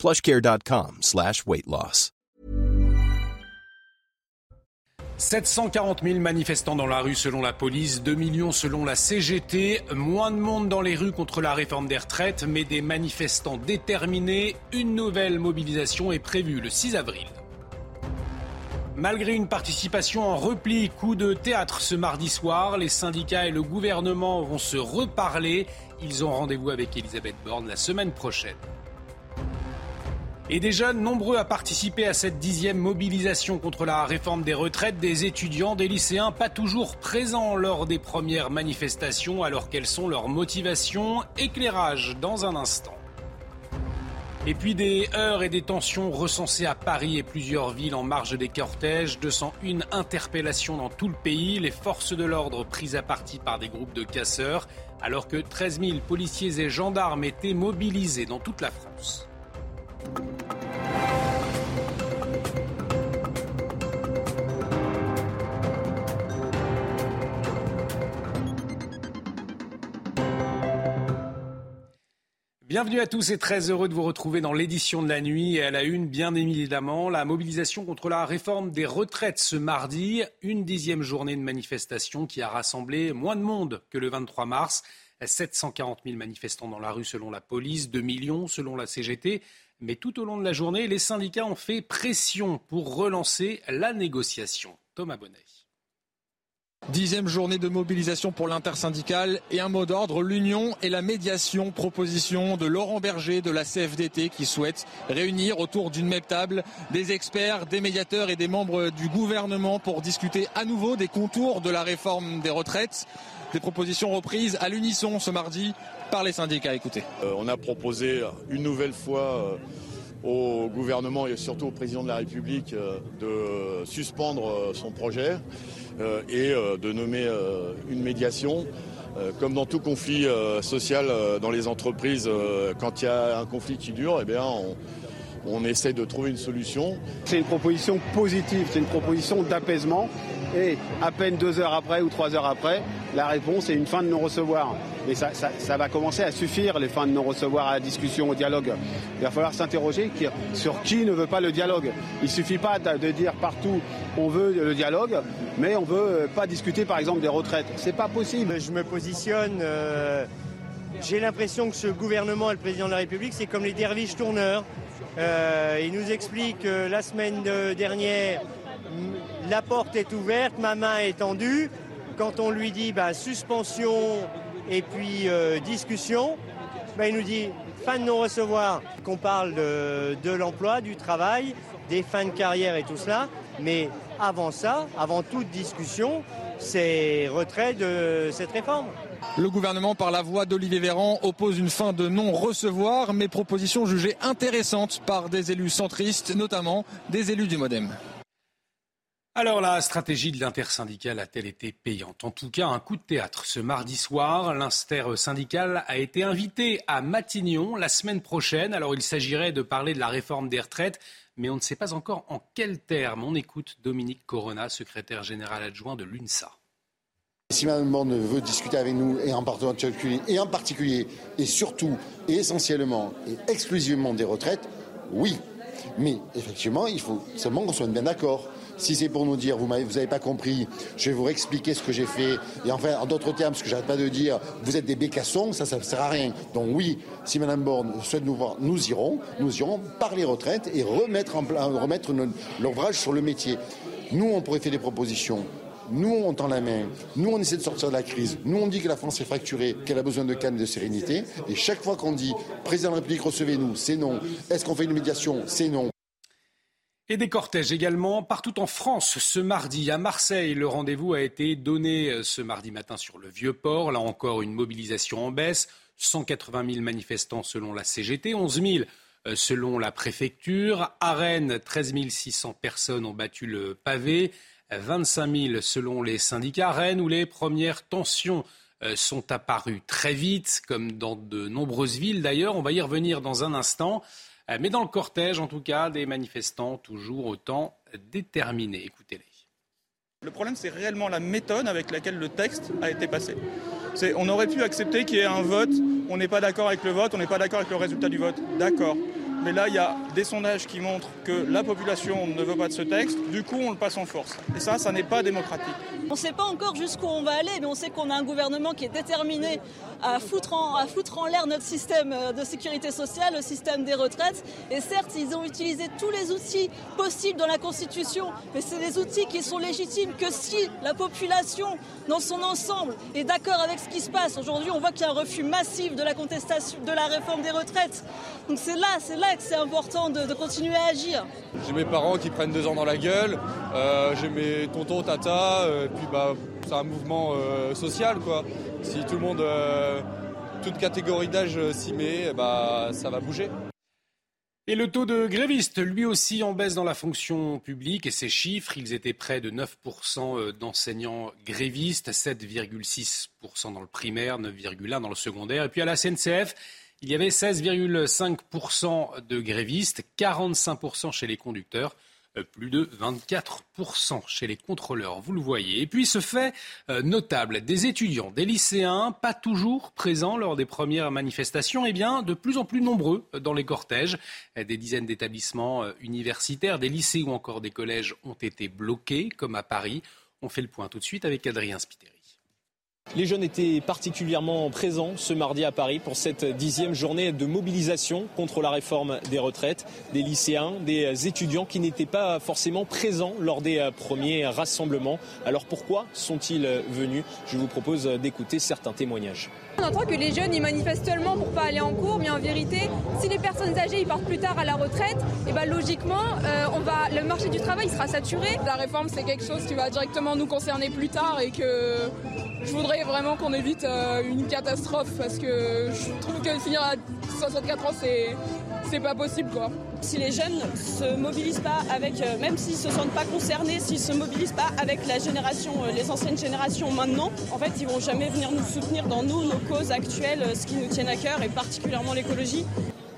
plushcare.com slash weight loss. 740 000 manifestants dans la rue selon la police, 2 millions selon la CGT, moins de monde dans les rues contre la réforme des retraites, mais des manifestants déterminés. Une nouvelle mobilisation est prévue le 6 avril. Malgré une participation en repli, coup de théâtre ce mardi soir, les syndicats et le gouvernement vont se reparler. Ils ont rendez-vous avec Elisabeth Borne la semaine prochaine. Et jeunes nombreux à participer à cette dixième mobilisation contre la réforme des retraites, des étudiants, des lycéens, pas toujours présents lors des premières manifestations, alors quelles sont leurs motivations? Éclairage dans un instant. Et puis des heurts et des tensions recensées à Paris et plusieurs villes en marge des cortèges, 201 interpellations dans tout le pays, les forces de l'ordre prises à partie par des groupes de casseurs, alors que 13 000 policiers et gendarmes étaient mobilisés dans toute la France. Bienvenue à tous et très heureux de vous retrouver dans l'édition de la nuit et à la une, bien évidemment, la mobilisation contre la réforme des retraites ce mardi, une dixième journée de manifestation qui a rassemblé moins de monde que le 23 mars. 740 000 manifestants dans la rue selon la police, 2 millions selon la CGT. Mais tout au long de la journée, les syndicats ont fait pression pour relancer la négociation. Thomas Bonnet. Dixième journée de mobilisation pour l'intersyndicale et un mot d'ordre, l'union et la médiation, proposition de Laurent Berger de la CFDT qui souhaite réunir autour d'une même table des experts, des médiateurs et des membres du gouvernement pour discuter à nouveau des contours de la réforme des retraites. Des propositions reprises à l'unisson ce mardi par les syndicats. Écoutez. Euh, on a proposé une nouvelle fois euh, au gouvernement et surtout au président de la République euh, de suspendre son projet et de nommer une médiation. Comme dans tout conflit social dans les entreprises, quand il y a un conflit qui dure, eh bien, on, on essaie de trouver une solution. C'est une proposition positive, c'est une proposition d'apaisement. Et à peine deux heures après ou trois heures après, la réponse est une fin de non-recevoir. Et ça, va commencer à suffire, les fins de non-recevoir à la discussion, au dialogue. Il va falloir s'interroger sur qui ne veut pas le dialogue. Il ne suffit pas de dire partout on veut le dialogue, mais on ne veut pas discuter par exemple des retraites. C'est pas possible. Je me positionne. Euh, j'ai l'impression que ce gouvernement et le président de la République, c'est comme les derviches tourneurs. Euh, il nous explique que la semaine dernière, la porte est ouverte, ma main est tendue. Quand on lui dit bah, suspension et puis euh, discussion, bah, il nous dit fin de non-recevoir, qu'on parle de, l'emploi, du travail, des fins de carrière et tout cela. Mais avant ça, avant toute discussion, c'est retrait de cette réforme. Le gouvernement, par la voix d'Olivier Véran, oppose une fin de non-recevoir, mais proposition jugée intéressante par des élus centristes, notamment des élus du Modem. Alors la stratégie de l'intersyndicale a-t-elle été payante? En tout cas, un coup de théâtre. Ce mardi soir, l'inter-syndical a été invité à Matignon la semaine prochaine. Alors il s'agirait de parler de la réforme des retraites, mais on ne sait pas encore en quels termes. On écoute Dominique Corona, secrétaire général adjoint de l'UNSA. Si Mme Borne veut discuter avec nous, et en particulier, et en particulier, et surtout, et essentiellement, et exclusivement des retraites, oui. Mais effectivement, il faut seulement qu'on soit bien d'accord. Si c'est pour nous dire, vous n'avez pas compris, je vais vous expliquer ce que j'ai fait, et enfin, en d'autres termes, ce que j'arrête pas de dire, vous êtes des bécassons, ça, ça ne sert à rien. Donc oui, si Mme Borne souhaite nous voir, nous irons, nous irons par les retraites et remettre, remettre l'ouvrage sur le métier. Nous, on pourrait faire des propositions nous, on tend la main. Nous, on essaie de sortir de la crise. Nous, on dit que la France est fracturée, qu'elle a besoin de calme et de sérénité. Et chaque fois qu'on dit président de la République, recevez-nous, c'est non. Est-ce qu'on fait une médiation? C'est non. Et des cortèges également partout en France ce mardi. À Marseille, le rendez-vous a été donné euh, ce mardi matin sur le Vieux-Port. Là encore, une mobilisation en baisse. 180 000 manifestants selon la CGT, 11 000 selon la préfecture. À Rennes, 13 600 personnes ont battu le pavé, 25 000 selon les syndicats. Rennes, où les premières tensions sont apparues très vite, comme dans de nombreuses villes d'ailleurs. On va y revenir dans un instant. Mais dans le cortège, en tout cas, des manifestants toujours autant déterminés. Écoutez-les. Le problème, c'est réellement la méthode avec laquelle le texte a été passé. On aurait pu accepter qu'il y ait un vote, on n'est pas d'accord avec le vote, on n'est pas d'accord avec le résultat du vote. D'accord. Mais là, il y a des sondages qui montrent que la population ne veut pas de ce texte. Du coup, on le passe en force. Et ça, ça n'est pas démocratique. On ne sait pas encore jusqu'où on va aller, mais on sait qu'on a un gouvernement qui est déterminé à foutre en, l'air notre système de sécurité sociale, le système des retraites. Et certes, ils ont utilisé tous les outils possibles dans la Constitution, mais c'est des outils qui sont légitimes que si la population, dans son ensemble, est d'accord avec ce qui se passe. Aujourd'hui, on voit qu'il y a un refus massif de la contestation de la réforme des retraites. Donc c'est là, c'est là que c'est important de, continuer à agir. J'ai mes parents qui prennent deux ans dans la gueule, euh, j'ai mes tontons, tata, euh, puis bah, c'est un mouvement euh, social quoi. Si tout le monde, toute catégorie d'âge s'y met, bah, ça va bouger. Et le taux de grévistes, lui aussi en baisse dans la fonction publique. Et ces chiffres, ils étaient près de 9% d'enseignants grévistes, 7,6% dans le primaire, 9,1% dans le secondaire. Et puis à la SNCF, il y avait 16,5% de grévistes, 45% chez les conducteurs euh, plus de 24% chez les contrôleurs, vous le voyez. Et puis ce fait euh, notable, des étudiants, des lycéens, pas toujours présents lors des premières manifestations, et eh bien de plus en plus nombreux euh, dans les cortèges. Des dizaines d'établissements universitaires, des lycées ou encore des collèges ont été bloqués, comme à Paris. On fait le point tout de suite avec Adrien Spiteri. Les jeunes étaient particulièrement présents ce mardi à Paris pour cette dixième journée de mobilisation contre la réforme des retraites. Des lycéens, des étudiants qui n'étaient pas forcément présents lors des premiers rassemblements. Alors pourquoi sont-ils venus? Je vous propose d'écouter certains témoignages. On entend que les jeunes ils manifestent seulement pour pas aller en cours, mais en vérité, si les personnes âgées ils partent plus tard à la retraite, et eh ben logiquement, euh, on va, le marché du travail sera saturé. La réforme c'est quelque chose qui va directement nous concerner plus tard et que je voudrais vraiment qu'on évite euh, une catastrophe parce que je trouve que finir à 64 ans c'est c'est pas possible quoi. Si les jeunes se mobilisent pas avec, euh, même s'ils se sentent pas concernés, s'ils se mobilisent pas avec la génération, euh, les anciennes générations maintenant, en fait ils vont jamais venir nous soutenir dans nos causes actuelles, ce qui nous tiennent à cœur et particulièrement l'écologie.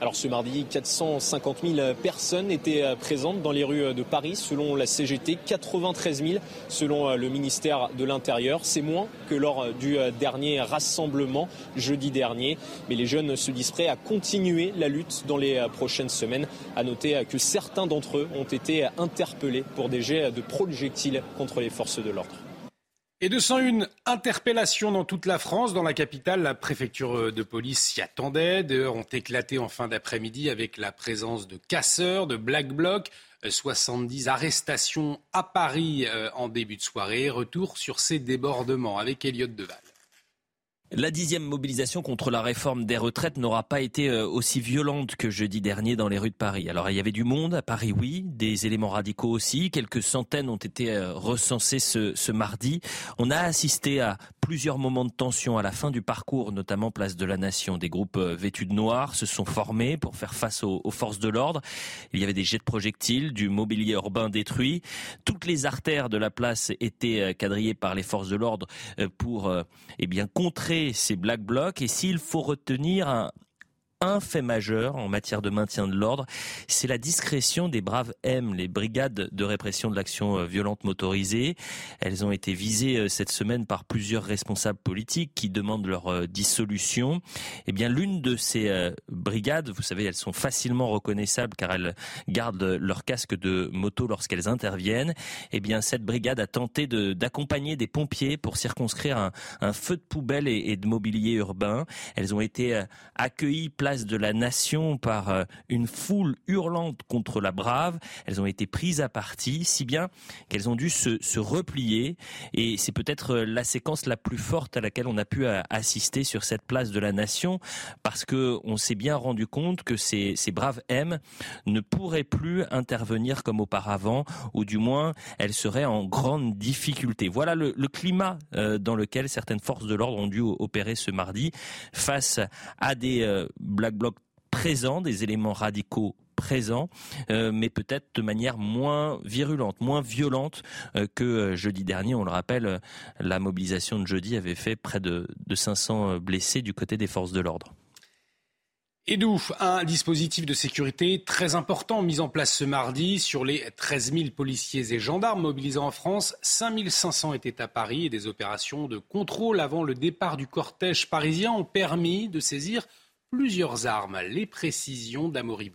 Alors ce mardi, 450 000 personnes étaient euh, présentes dans les rues de Paris selon la CGT, 93 000 selon euh, le ministère de l'Intérieur. C'est moins que lors euh, du dernier rassemblement jeudi dernier. Mais les jeunes se disent prêts à continuer la lutte dans les prochaines semaines. À noter que certains d'entre eux ont été interpellés pour des jets de projectiles contre les forces de l'ordre. Et 201 interpellations dans toute la France. Dans la capitale, la préfecture de police s'y attendait. D'ailleurs, ont éclaté en fin d'après-midi avec la présence de casseurs, de black blocs. 70 arrestations à Paris euh, en début de soirée. Retour sur ces débordements avec Elliot Deval. La dixième mobilisation contre la réforme des retraites n'aura pas été euh, aussi violente que jeudi dernier dans les rues de Paris. Alors il y avait du monde à Paris, oui, des éléments radicaux aussi. Quelques centaines ont été euh, recensés ce, ce mardi. On a assisté à plusieurs moments de tension à la fin du parcours, notamment place de la Nation. Des groupes euh, vêtus de noir se sont formés pour faire face aux, forces de l'ordre. Il y avait des jets de projectiles, du mobilier urbain détruit. Toutes les artères de la place étaient quadrillées par les forces de l'ordre pour eh bien contrer ces black blocs et s'il faut retenir un, un fait majeur en matière de maintien de l'ordre, c'est la discrétion des braves M, les brigades de répression de l'action euh, violente motorisée. Elles ont été visées euh, cette semaine par plusieurs responsables politiques qui demandent leur euh, dissolution. Eh bien, l'une de ces brigades, vous savez, elles sont facilement reconnaissables car elles gardent leur casque de moto lorsqu'elles interviennent. Eh bien, cette brigade a tenté d'accompagner des pompiers pour circonscrire un, feu de poubelle et, et, de mobilier urbain. Elles ont été accueillies de la Nation par euh, une foule hurlante contre la brave. Elles ont été prises à partie, si bien qu'elles ont dû se, replier. Et c'est peut-être euh, la séquence la plus forte à laquelle on a pu euh, assister sur cette place de la Nation, parce que on s'est bien rendu compte que ces, ces braves M ne pourraient plus intervenir comme auparavant, ou du moins elles seraient en grande difficulté. Voilà le, le climat dans lequel certaines forces de l'ordre ont dû opérer ce mardi face à des Black Bloc présents, des éléments radicaux présents, euh, mais peut-être de manière moins virulente, moins violente euh, que euh, jeudi dernier. On le rappelle, la mobilisation de jeudi avait fait près de, de 500 blessés du côté des forces de l'ordre. Edou, un dispositif de sécurité très important mis en place ce mardi sur les 13 000 policiers et gendarmes mobilisés en France. 5 500 étaient à Paris et des opérations de contrôle avant le départ du cortège parisien ont permis de saisir plusieurs armes. Les précisions d'Amaury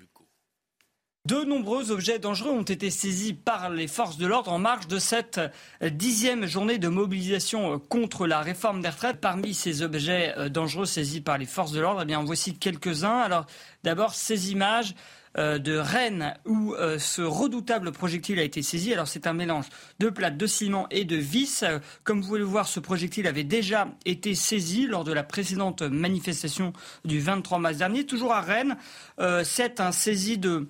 de nombreux objets dangereux ont été saisis par les forces de l'ordre en marge de cette dixième journée de mobilisation contre la réforme des retraites. Parmi ces objets euh, dangereux saisis par les forces de l'ordre, eh bien, voici quelques-uns. D'abord, ces images de Rennes où euh, ce redoutable projectile a été saisi. Alors c'est un mélange de plates de ciment et de vis. Comme vous pouvez le voir, ce projectile avait déjà été saisi lors de la précédente manifestation du 23 mars dernier. Toujours à Rennes, c'est un saisi de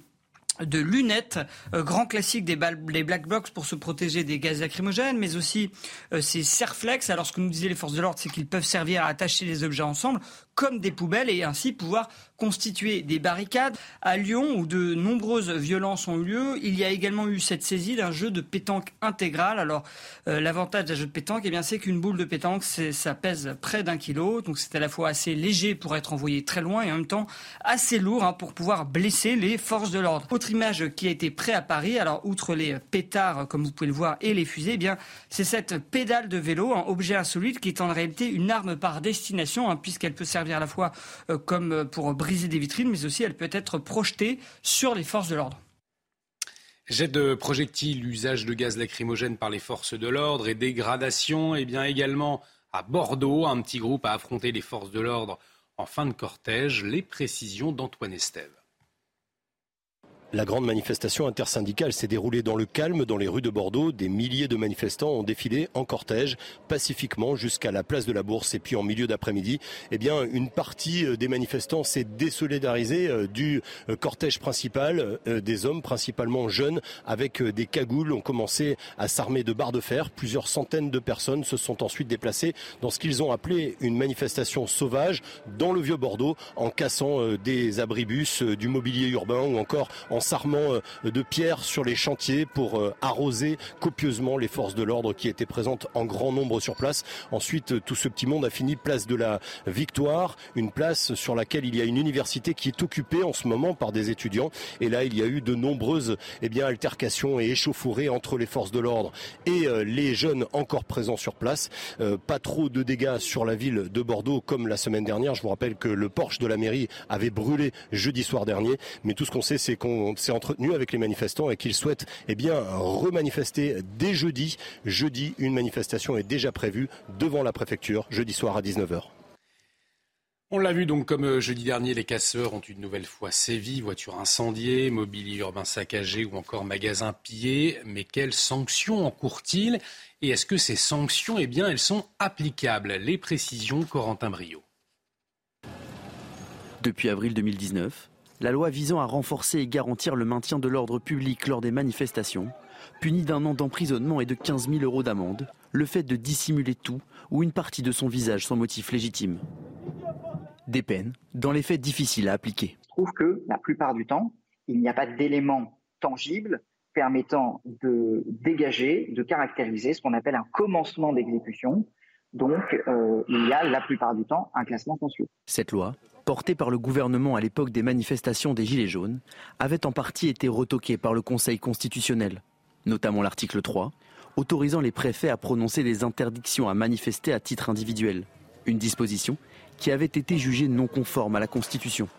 de lunettes, euh, grand classique des, black box pour se protéger des gaz lacrymogènes, mais aussi euh, ces serflex. Alors ce que nous disaient les forces de l'ordre, c'est qu'ils peuvent servir à attacher les objets ensemble comme des poubelles et ainsi pouvoir constituer des barricades. À Lyon, où de nombreuses violences ont eu lieu, il y a également eu cette saisie d'un jeu de pétanque intégral. Alors, euh, l'avantage d'un jeu de pétanque, eh bien, c'est qu'une boule de pétanque, ça pèse près d'un kilo. Donc, c'est à la fois assez léger pour être envoyé très loin et en même temps assez lourd hein, pour pouvoir blesser les forces de l'ordre. Autre image qui a été prête à Paris, alors, outre les pétards, comme vous pouvez le voir, et les fusées, eh bien, c'est cette pédale de vélo, un objet insolite qui est en réalité une arme par destination, hein, puisqu'elle peut servir à la fois euh, comme pour briser des vitrines, mais aussi elle peut être projetée sur les forces de l'ordre. Jet de projectiles, usage de gaz lacrymogène par les forces de l'ordre et dégradation. Et eh bien également à Bordeaux, un petit groupe a affronté les forces de l'ordre en fin de cortège. Les précisions d'Antoine Estève. La grande manifestation intersyndicale s'est déroulée dans le calme dans les rues de Bordeaux. Des milliers de manifestants ont défilé en cortège pacifiquement jusqu'à la place de la Bourse et puis en milieu d'après-midi, eh bien une partie euh, des manifestants s'est désolidarisée euh, du euh, cortège principal. Des hommes principalement jeunes avec des cagoules ont commencé à s'armer de barres de fer. Plusieurs centaines de personnes se sont ensuite déplacées dans ce qu'ils ont appelé une manifestation sauvage dans le vieux Bordeaux en cassant des abribus, du mobilier urbain ou encore en en s'armant euh, de pierres sur les chantiers pour euh, arroser copieusement les forces de l'ordre qui étaient présentes en grand nombre sur place. Ensuite, euh, tout ce petit monde a fini place de la Victoire, une place sur laquelle il y a une université qui est occupée en ce moment par des étudiants. Et là, il y a eu de nombreuses eh bien, altercations et échauffourées entre les forces de l'ordre et les jeunes encore présents sur place. pas trop de dégâts sur la ville de Bordeaux comme la semaine dernière. Je vous rappelle que le Porsche de la mairie avait brûlé jeudi soir dernier. Mais tout ce qu'on sait, c'est qu'on s'est entretenu avec les manifestants et qu'ils souhaitent eh bien, remanifester dès jeudi. Jeudi, une manifestation est déjà prévue devant la préfecture, jeudi soir à 19h. On l'a vu donc comme euh, jeudi dernier, les casseurs ont une nouvelle fois sévi, voitures incendiées, mobilier urbain saccagé ou encore magasins pillés. Mais quelles sanctions encourent-ils? Et est-ce que ces sanctions, eh bien, elles sont applicables? Les précisions, Corentin Brio. Depuis avril 2019, la loi visant à renforcer et garantir le maintien de l'ordre public lors des manifestations punit d'un an d'emprisonnement et de 15 000 euros d'amende le fait de dissimuler tout ou une partie de son visage sans motif légitime. Des peines, dans les faits difficiles à appliquer. Je trouve que la plupart du temps, il n'y a pas d'éléments tangibles permettant de dégager, de caractériser ce qu'on appelle un commencement d'exécution. Donc, euh, il y a la plupart du temps un classement sans suite. Cette loi porté par le gouvernement à l'époque des manifestations des Gilets jaunes, avait en partie été retoqué par le Conseil constitutionnel, notamment l'article 3, autorisant les préfets à prononcer des interdictions à manifester à titre individuel, une disposition qui avait été jugée non conforme à la Constitution.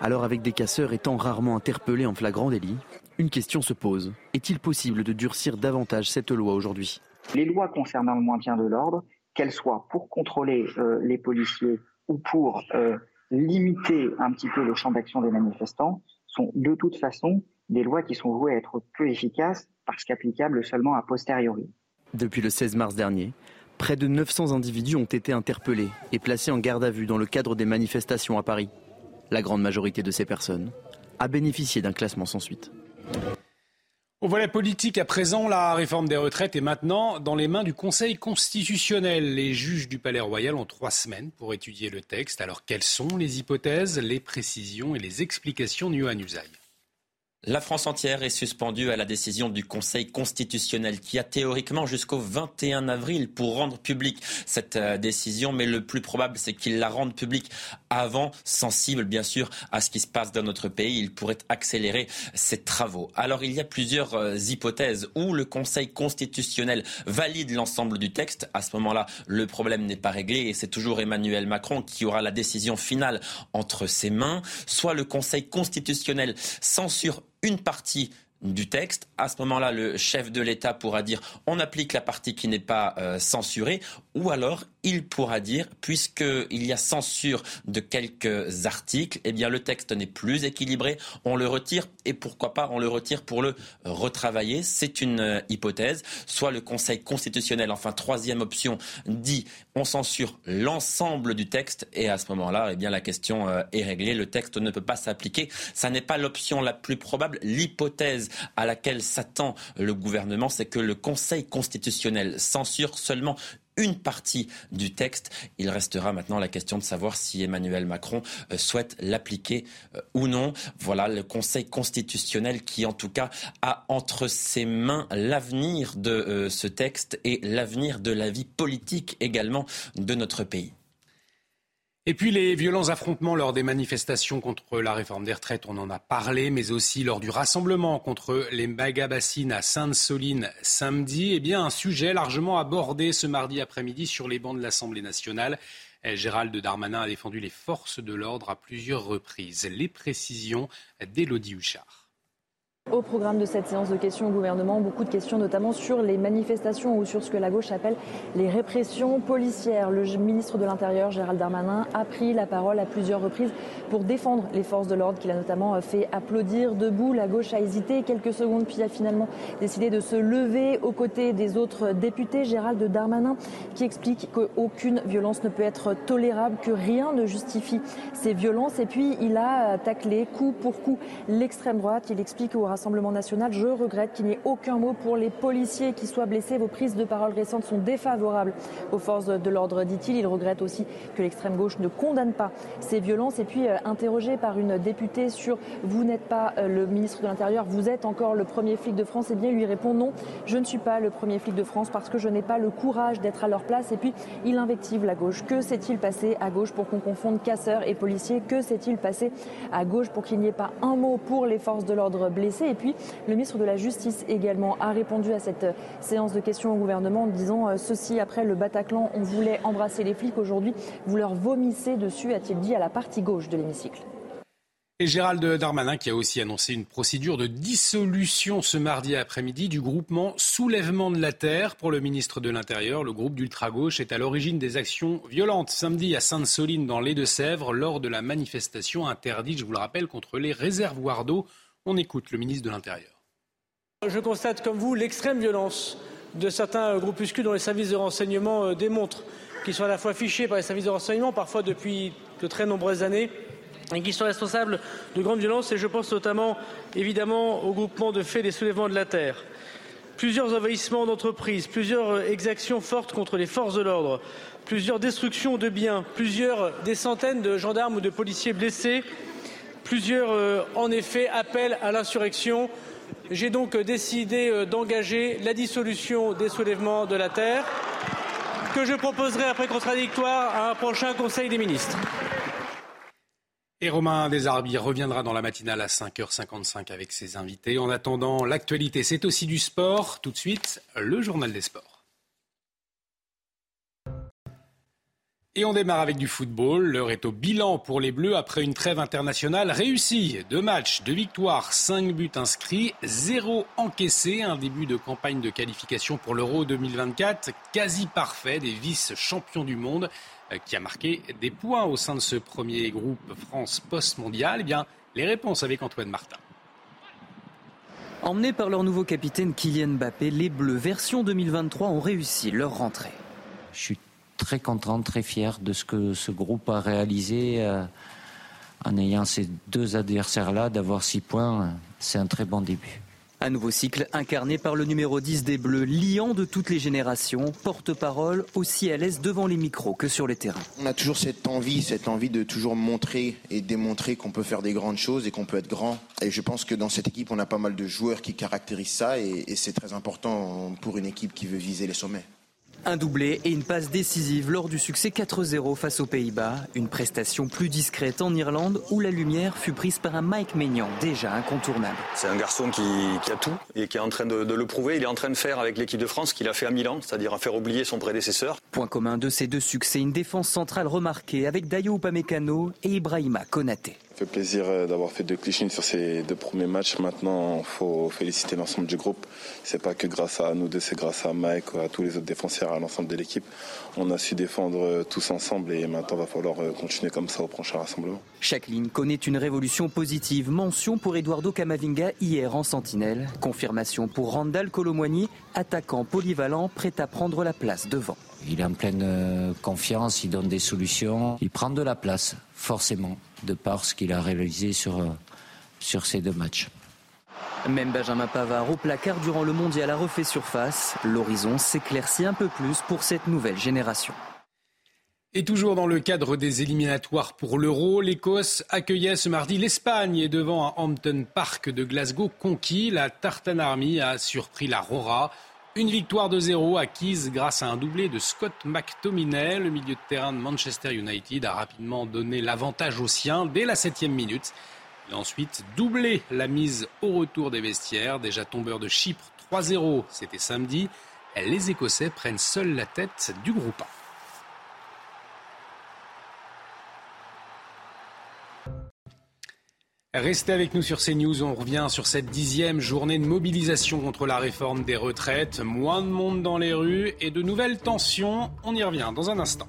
Alors avec des casseurs étant rarement interpellés en flagrant délit, une question se pose. Est-il possible de durcir davantage cette loi aujourd'hui? Les lois concernant le maintien de l'ordre, qu'elles soient pour contrôler euh, les policiers ou pour euh, limiter un petit peu le champ d'action des manifestants sont de toute façon des lois qui sont vouées à être peu efficaces parce qu'applicables seulement a posteriori. Depuis le 16 mars dernier, près de 900 individus ont été interpellés et placés en garde à vue dans le cadre des manifestations à Paris. La grande majorité de ces personnes a bénéficié d'un classement sans suite. Au volet politique, à présent, la réforme des retraites est maintenant dans les mains du Conseil constitutionnel. Les juges du Palais Royal ont trois semaines pour étudier le texte. Alors, quelles sont les hypothèses, les précisions et les explications à Usaï la France entière est suspendue à la décision du Conseil constitutionnel qui a théoriquement jusqu'au 21 avril pour rendre publique cette euh, décision, mais le plus probable c'est qu'il la rende publique avant, sensible bien sûr à ce qui se passe dans notre pays. Il pourrait accélérer ses travaux. Alors il y a plusieurs euh, hypothèses où le Conseil constitutionnel valide l'ensemble du texte. À ce moment-là, le problème n'est pas réglé et c'est toujours Emmanuel Macron qui aura la décision finale entre ses mains. Soit le Conseil constitutionnel censure une partie du texte. À ce moment-là, le chef de l'État pourra dire on applique la partie qui n'est pas euh, censurée, ou alors il pourra dire, puisqu'il y a censure de quelques articles, eh bien le texte n'est plus équilibré, on le retire et pourquoi pas on le retire pour le retravailler. C'est une euh, hypothèse. Soit le Conseil constitutionnel, enfin troisième option, dit on censure l'ensemble du texte et à ce moment-là, eh bien la question euh, est réglée. Le texte ne peut pas s'appliquer. Ça n'est pas l'option la plus probable. L'hypothèse à laquelle s'attend le gouvernement, c'est que le Conseil constitutionnel censure seulement une partie du texte. Il restera maintenant la question de savoir si Emmanuel Macron euh, souhaite l'appliquer euh, ou non. Voilà le Conseil constitutionnel qui, en tout cas, a entre ses mains l'avenir de euh, ce texte et l'avenir de la vie politique également de notre pays. Et puis les violents affrontements lors des manifestations contre la réforme des retraites, on en a parlé, mais aussi lors du rassemblement contre les magabassines à Sainte-Soline samedi, eh bien un sujet largement abordé ce mardi après-midi sur les bancs de l'Assemblée nationale. Eh, Gérald Darmanin a défendu les forces de l'ordre à plusieurs reprises. Les précisions d'Élodie Huchard. Au programme de cette séance de questions au gouvernement, beaucoup de questions notamment sur les manifestations ou sur ce que la gauche appelle les répressions policières. Le ministre de l'Intérieur, Gérald Darmanin, a pris la parole à plusieurs reprises pour défendre les forces de l'ordre qu'il a notamment fait applaudir debout. La gauche a hésité quelques secondes puis a finalement décidé de se lever aux côtés des autres députés. Gérald Darmanin qui explique qu'aucune violence ne peut être tolérable, que rien ne justifie ces violences. Et puis il a taclé coup pour coup l'extrême droite. Il explique au Rassemblement national. Je regrette qu'il n'y ait aucun mot pour les policiers qui soient blessés. Vos prises de parole récentes sont défavorables aux forces de l'ordre, dit-il. Il regrette aussi que l'extrême gauche ne condamne pas ces violences. Et puis, euh, interrogé par une députée sur Vous n'êtes pas euh, le ministre de l'Intérieur, vous êtes encore le premier flic de France, eh bien, il lui répond Non, je ne suis pas le premier flic de France parce que je n'ai pas le courage d'être à leur place. Et puis, il invective la gauche. Que s'est-il passé à gauche pour qu'on confonde casseurs et policiers? Que s'est-il passé à gauche pour qu'il n'y ait pas un mot pour les forces de l'ordre blessées? Et puis, le ministre de la Justice également a répondu à cette séance de questions au gouvernement en disant euh, ceci après le Bataclan, on voulait embrasser les flics. Aujourd'hui, vous leur vomissez dessus, a-t-il dit à la partie gauche de l'hémicycle. Et Gérald Darmanin qui a aussi annoncé une procédure de dissolution ce mardi après-midi du groupement Soulèvement de la Terre pour le ministre de l'Intérieur. Le groupe d'ultra-gauche est à l'origine des actions violentes samedi à Sainte-Soline dans les Deux-Sèvres lors de la manifestation interdite, je vous le rappelle, contre les réservoirs d'eau on écoute le ministre de l'Intérieur. Je constate comme vous l'extrême violence de certains groupuscules dont les services de renseignement euh, démontrent qu'ils sont à la fois fichés par les services de renseignement, parfois depuis de très nombreuses années, et qui sont responsables de grandes violences. Et je pense notamment, évidemment, au groupement de faits des soulèvements de la terre. Plusieurs envahissements d'entreprises, plusieurs euh, exactions fortes contre les forces de l'ordre, plusieurs destructions de biens, plusieurs des centaines de gendarmes ou de policiers blessés Plusieurs, euh, en effet, appellent à l'insurrection. J'ai donc décidé euh, d'engager la dissolution des soulèvements de la terre, que je proposerai après contradictoire à un prochain Conseil des ministres. Et Romain Desarbies reviendra dans la matinale à 5h55 avec ses invités. En attendant, l'actualité, c'est aussi du sport. Tout de suite, le journal des sports. Et on démarre avec du football. L'heure est au bilan pour les Bleus après une trêve internationale réussie. Deux matchs, deux victoires, cinq buts inscrits, zéro encaissé. Un début de campagne de qualification pour l'Euro 2024 quasi parfait des vice-champions du monde euh, qui a marqué des points au sein de ce premier groupe France post-mondial. Eh bien, les réponses avec Antoine Martin. Emmenés par leur nouveau capitaine Kylian Mbappé, les Bleus version 2023 ont réussi leur rentrée. Très content, très fier de ce que ce groupe a réalisé euh, en ayant ces deux adversaires-là. D'avoir six points, c'est un très bon début. Un nouveau cycle incarné par le numéro 10 des Bleus, liant de toutes les générations, porte-parole aussi à l'aise devant les micros que sur les terrains. On a toujours cette envie, cette envie de toujours montrer et démontrer qu'on peut faire des grandes choses et qu'on peut être grand. Et je pense que dans cette équipe, on a pas mal de joueurs qui caractérisent ça et, et c'est très important pour une équipe qui veut viser les sommets. Un doublé et une passe décisive lors du succès 4-0 face aux Pays-Bas. Une prestation plus discrète en Irlande où la lumière fut prise par un Mike Maignan déjà incontournable. C'est un garçon qui, qui, a tout et qui est en train de, de, le prouver. Il est en train de faire avec l'équipe de France ce qu'il a fait à Milan, c'est-à-dire à faire oublier son prédécesseur. Point commun de ces deux succès, une défense centrale remarquée avec Dayo Upamecano et Ibrahima Konaté. Ça fait plaisir euh, d'avoir fait deux clichés sur ces deux premiers matchs. Maintenant, il faut féliciter l'ensemble du groupe. C'est pas que grâce à nous deux, c'est grâce à Mike, à tous les autres défenseurs, à l'ensemble de l'équipe. On a su défendre euh, tous ensemble et maintenant, il va falloir euh, continuer comme ça au prochain rassemblement. Chaque ligne connaît une révolution positive. Mention pour Eduardo Camavinga hier en sentinelle. Confirmation pour Randall Colomwani, attaquant polyvalent prêt à prendre la place devant. Il est en pleine confiance, il donne des solutions, il prend de la place, forcément, de par ce qu'il a réalisé sur, sur ces deux matchs. Même Benjamin Pavard au placard durant le mondial a refait surface. L'horizon s'éclaircit un peu plus pour cette nouvelle génération. Et toujours dans le cadre des éliminatoires pour l'Euro, l'Écosse accueillait ce mardi l'Espagne et devant un Hampton Park de Glasgow conquis, la Tartan Army a surpris la Rora. Une victoire de zéro acquise grâce à un doublé de Scott McTominay. Le milieu de terrain de Manchester United a rapidement donné l'avantage aux siens dès la septième minute. A ensuite doublé la mise au retour des vestiaires. Déjà tombeur de Chypre 3-0, c'était samedi. Les Écossais prennent seuls la tête du groupe 1. Restez avec nous sur CNews. On revient sur cette dixième journée de mobilisation contre la réforme des retraites. Moins de monde dans les rues et de nouvelles tensions. On y revient dans un instant.